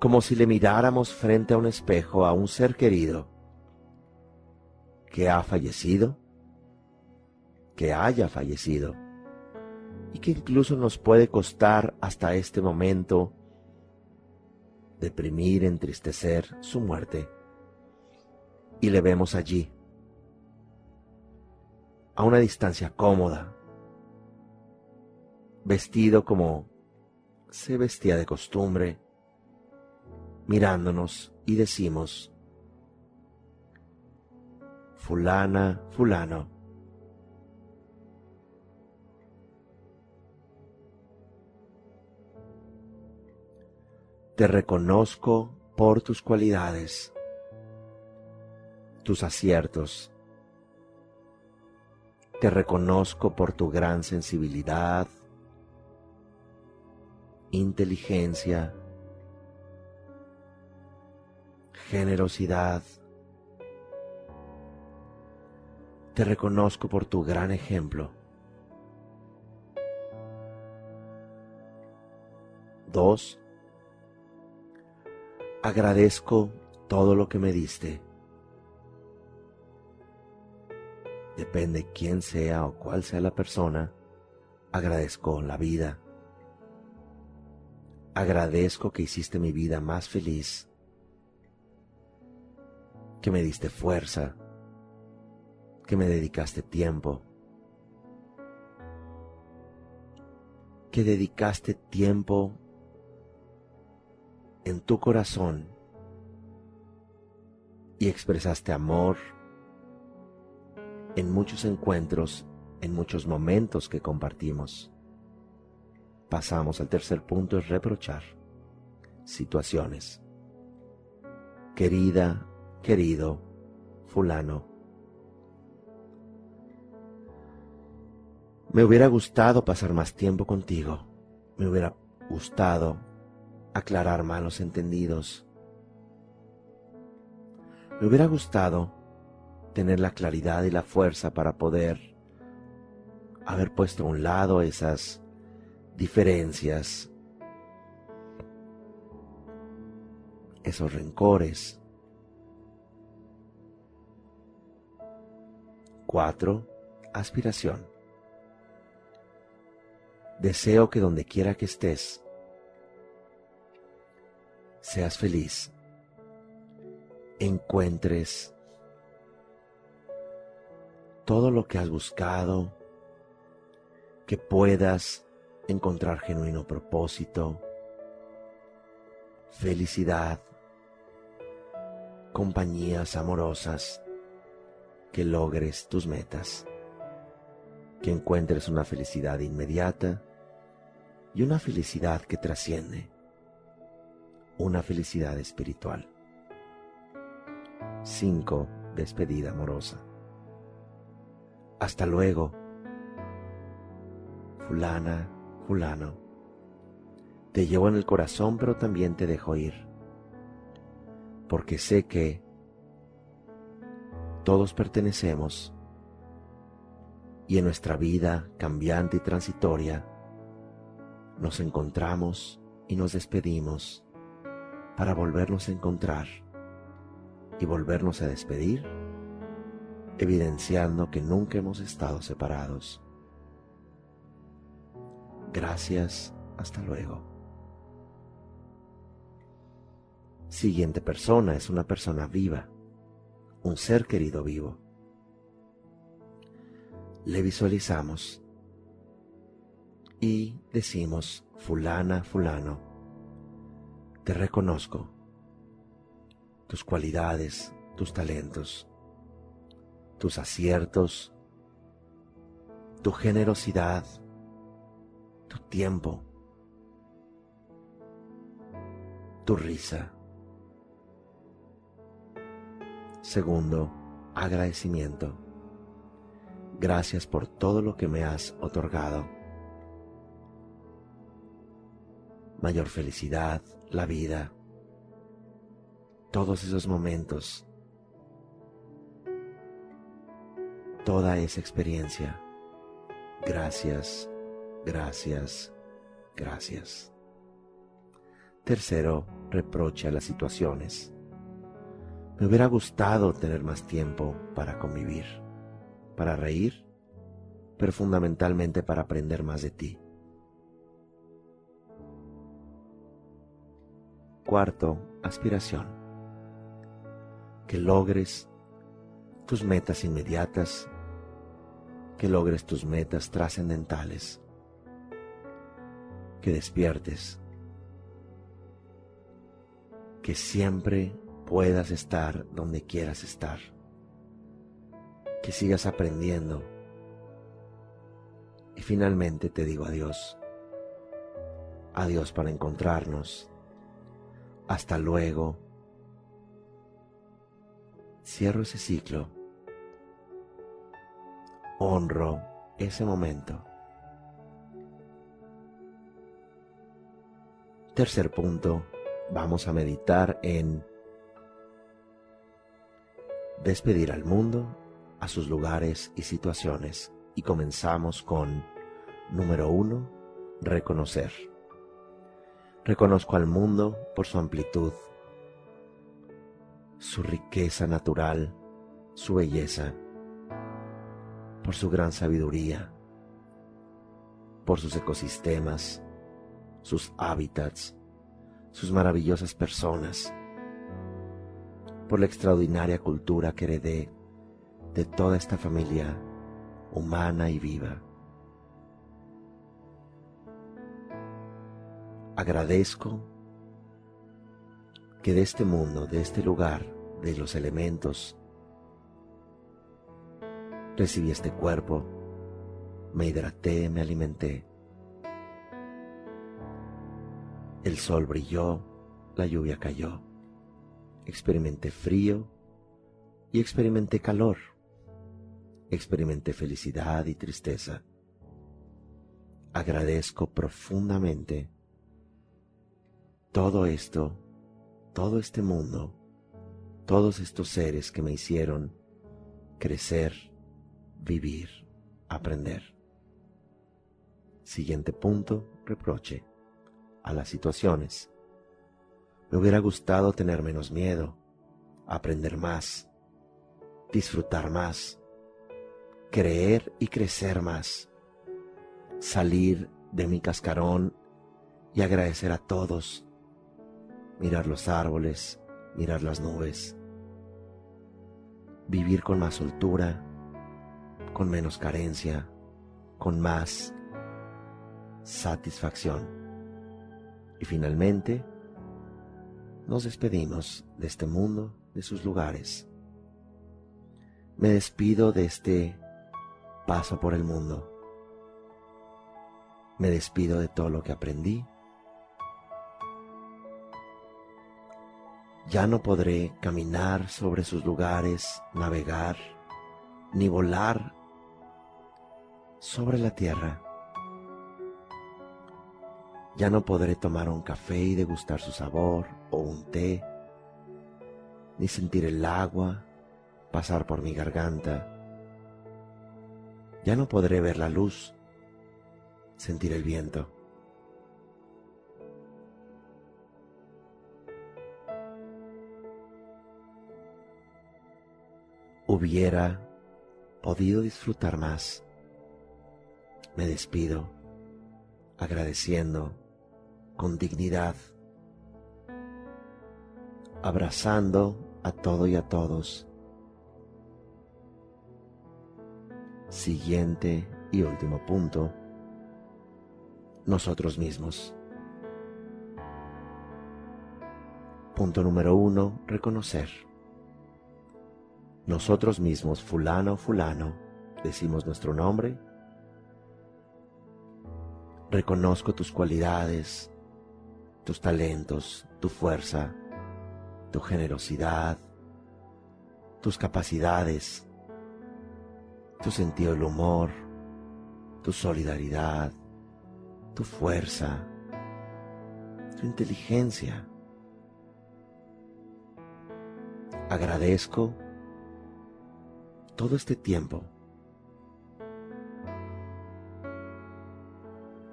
como si le miráramos frente a un espejo a un ser querido que ha fallecido, que haya fallecido, y que incluso nos puede costar hasta este momento deprimir, entristecer su muerte. Y le vemos allí, a una distancia cómoda, vestido como se vestía de costumbre, mirándonos y decimos, fulana, fulano, te reconozco por tus cualidades, tus aciertos, te reconozco por tu gran sensibilidad, inteligencia, generosidad. Te reconozco por tu gran ejemplo. Dos, agradezco todo lo que me diste. Depende quién sea o cuál sea la persona, agradezco la vida. Agradezco que hiciste mi vida más feliz que me diste fuerza, que me dedicaste tiempo, que dedicaste tiempo en tu corazón y expresaste amor en muchos encuentros, en muchos momentos que compartimos. Pasamos al tercer punto, es reprochar situaciones. Querida querido fulano. Me hubiera gustado pasar más tiempo contigo. Me hubiera gustado aclarar malos entendidos. Me hubiera gustado tener la claridad y la fuerza para poder haber puesto a un lado esas diferencias, esos rencores, 4. Aspiración. Deseo que donde quiera que estés, seas feliz, encuentres todo lo que has buscado, que puedas encontrar genuino propósito, felicidad, compañías amorosas, que logres tus metas, que encuentres una felicidad inmediata y una felicidad que trasciende, una felicidad espiritual. 5. Despedida amorosa. Hasta luego, fulana, fulano. Te llevo en el corazón, pero también te dejo ir, porque sé que todos pertenecemos y en nuestra vida cambiante y transitoria nos encontramos y nos despedimos para volvernos a encontrar y volvernos a despedir, evidenciando que nunca hemos estado separados. Gracias, hasta luego. Siguiente persona es una persona viva, un ser querido vivo. Le visualizamos y decimos, fulana, fulano, te reconozco, tus cualidades, tus talentos, tus aciertos, tu generosidad, tu tiempo, tu risa. Segundo, agradecimiento. Gracias por todo lo que me has otorgado. Mayor felicidad, la vida, todos esos momentos, toda esa experiencia. Gracias, gracias, gracias. Tercero, reproche a las situaciones. Me hubiera gustado tener más tiempo para convivir, para reír, pero fundamentalmente para aprender más de ti. Cuarto, aspiración. Que logres tus metas inmediatas, que logres tus metas trascendentales, que despiertes, que siempre puedas estar donde quieras estar, que sigas aprendiendo. Y finalmente te digo adiós. Adiós para encontrarnos. Hasta luego. Cierro ese ciclo. Honro ese momento. Tercer punto, vamos a meditar en despedir al mundo, a sus lugares y situaciones. Y comenzamos con, número uno, reconocer. Reconozco al mundo por su amplitud, su riqueza natural, su belleza, por su gran sabiduría, por sus ecosistemas, sus hábitats, sus maravillosas personas, por la extraordinaria cultura que heredé de toda esta familia humana y viva. Agradezco que de este mundo, de este lugar, de los elementos, recibí este cuerpo, me hidraté, me alimenté. El sol brilló, la lluvia cayó experimenté frío y experimenté calor, experimenté felicidad y tristeza. Agradezco profundamente todo esto, todo este mundo, todos estos seres que me hicieron crecer, vivir, aprender. Siguiente punto, reproche a las situaciones me hubiera gustado tener menos miedo, aprender más, disfrutar más, creer y crecer más, salir de mi cascarón y agradecer a todos, mirar los árboles, mirar las nubes, vivir con más soltura, con menos carencia, con más satisfacción. Y finalmente, nos despedimos de este mundo, de sus lugares. Me despido de este paso por el mundo. Me despido de todo lo que aprendí. Ya no podré caminar sobre sus lugares, navegar, ni volar sobre la tierra ya no podré tomar un café y degustar su sabor o un té, ni sentir el agua pasar por mi garganta. Ya no podré ver la luz, sentir el viento. Hubiera podido disfrutar más. Me despido agradeciendo con dignidad abrazando a todo y a todos. Siguiente y último punto, nosotros mismos. Punto número uno, reconocer. Nosotros mismos, fulano, fulano, decimos nuestro nombre. Reconozco tus cualidades, tus talentos, tu fuerza, tu generosidad, tus capacidades, tu sentido del humor, tu solidaridad, tu fuerza, tu inteligencia. Agradezco todo este tiempo,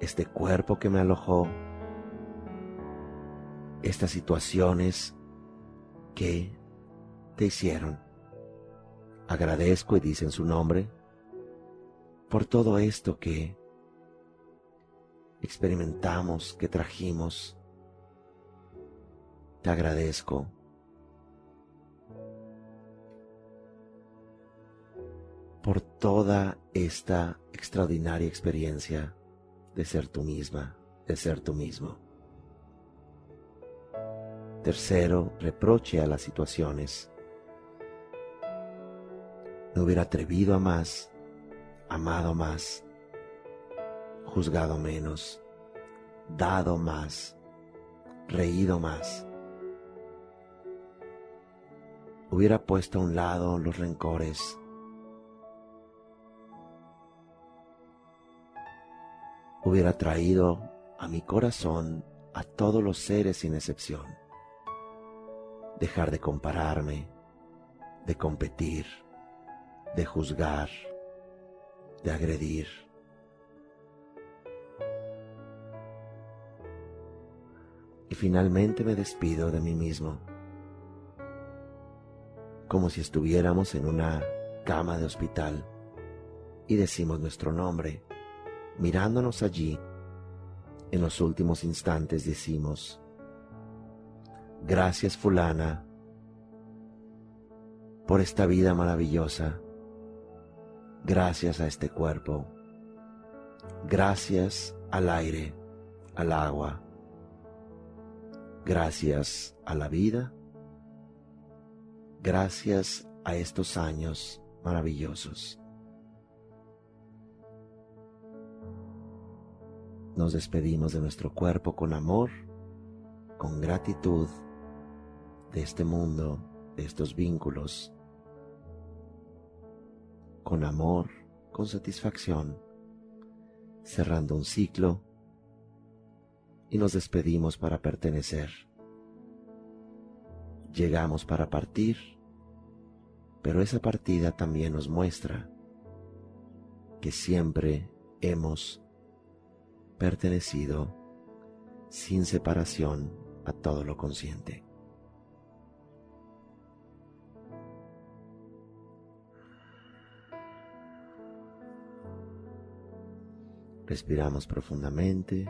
este cuerpo que me alojó, estas situaciones que te hicieron. Agradezco y dicen su nombre por todo esto que experimentamos, que trajimos. Te agradezco. por toda esta extraordinaria experiencia de ser tú misma, de ser tú mismo. Tercero, reproche a las situaciones. Me hubiera atrevido a más, amado más, juzgado menos, dado más, reído más. Hubiera puesto a un lado los rencores. Hubiera traído a mi corazón a todos los seres sin excepción dejar de compararme, de competir, de juzgar, de agredir. Y finalmente me despido de mí mismo, como si estuviéramos en una cama de hospital y decimos nuestro nombre, mirándonos allí, en los últimos instantes decimos, Gracias fulana por esta vida maravillosa. Gracias a este cuerpo. Gracias al aire, al agua. Gracias a la vida. Gracias a estos años maravillosos. Nos despedimos de nuestro cuerpo con amor, con gratitud de este mundo, de estos vínculos, con amor, con satisfacción, cerrando un ciclo y nos despedimos para pertenecer. Llegamos para partir, pero esa partida también nos muestra que siempre hemos pertenecido sin separación a todo lo consciente. Respiramos profundamente.